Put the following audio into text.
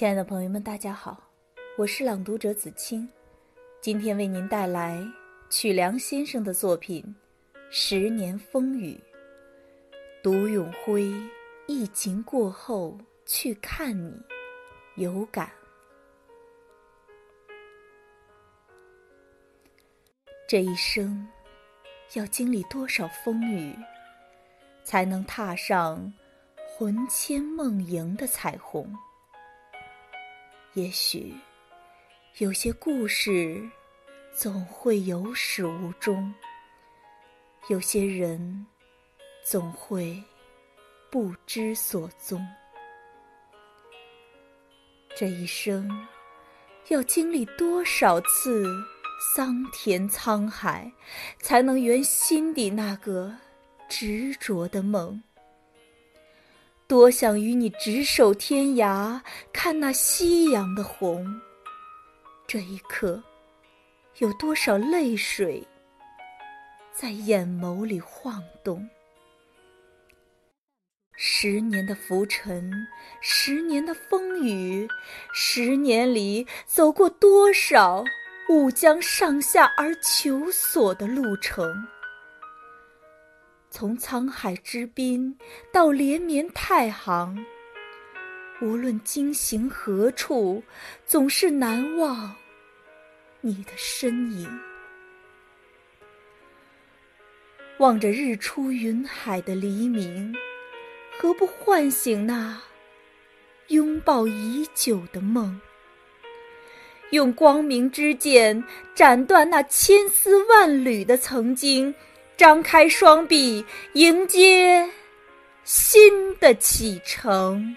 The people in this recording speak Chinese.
亲爱的朋友们，大家好，我是朗读者子清，今天为您带来曲梁先生的作品《十年风雨》。独永辉，疫情过后去看你，有感。这一生要经历多少风雨，才能踏上魂牵梦萦的彩虹？也许有些故事总会有始无终，有些人总会不知所踪。这一生要经历多少次桑田沧海，才能圆心底那个执着的梦？多想与你执手天涯，看那夕阳的红。这一刻，有多少泪水在眼眸里晃动？十年的浮沉，十年的风雨，十年里走过多少吾将上下而求索的路程？从沧海之滨到连绵太行，无论经行何处，总是难忘你的身影。望着日出云海的黎明，何不唤醒那拥抱已久的梦？用光明之剑斩断那千丝万缕的曾经。张开双臂，迎接新的启程。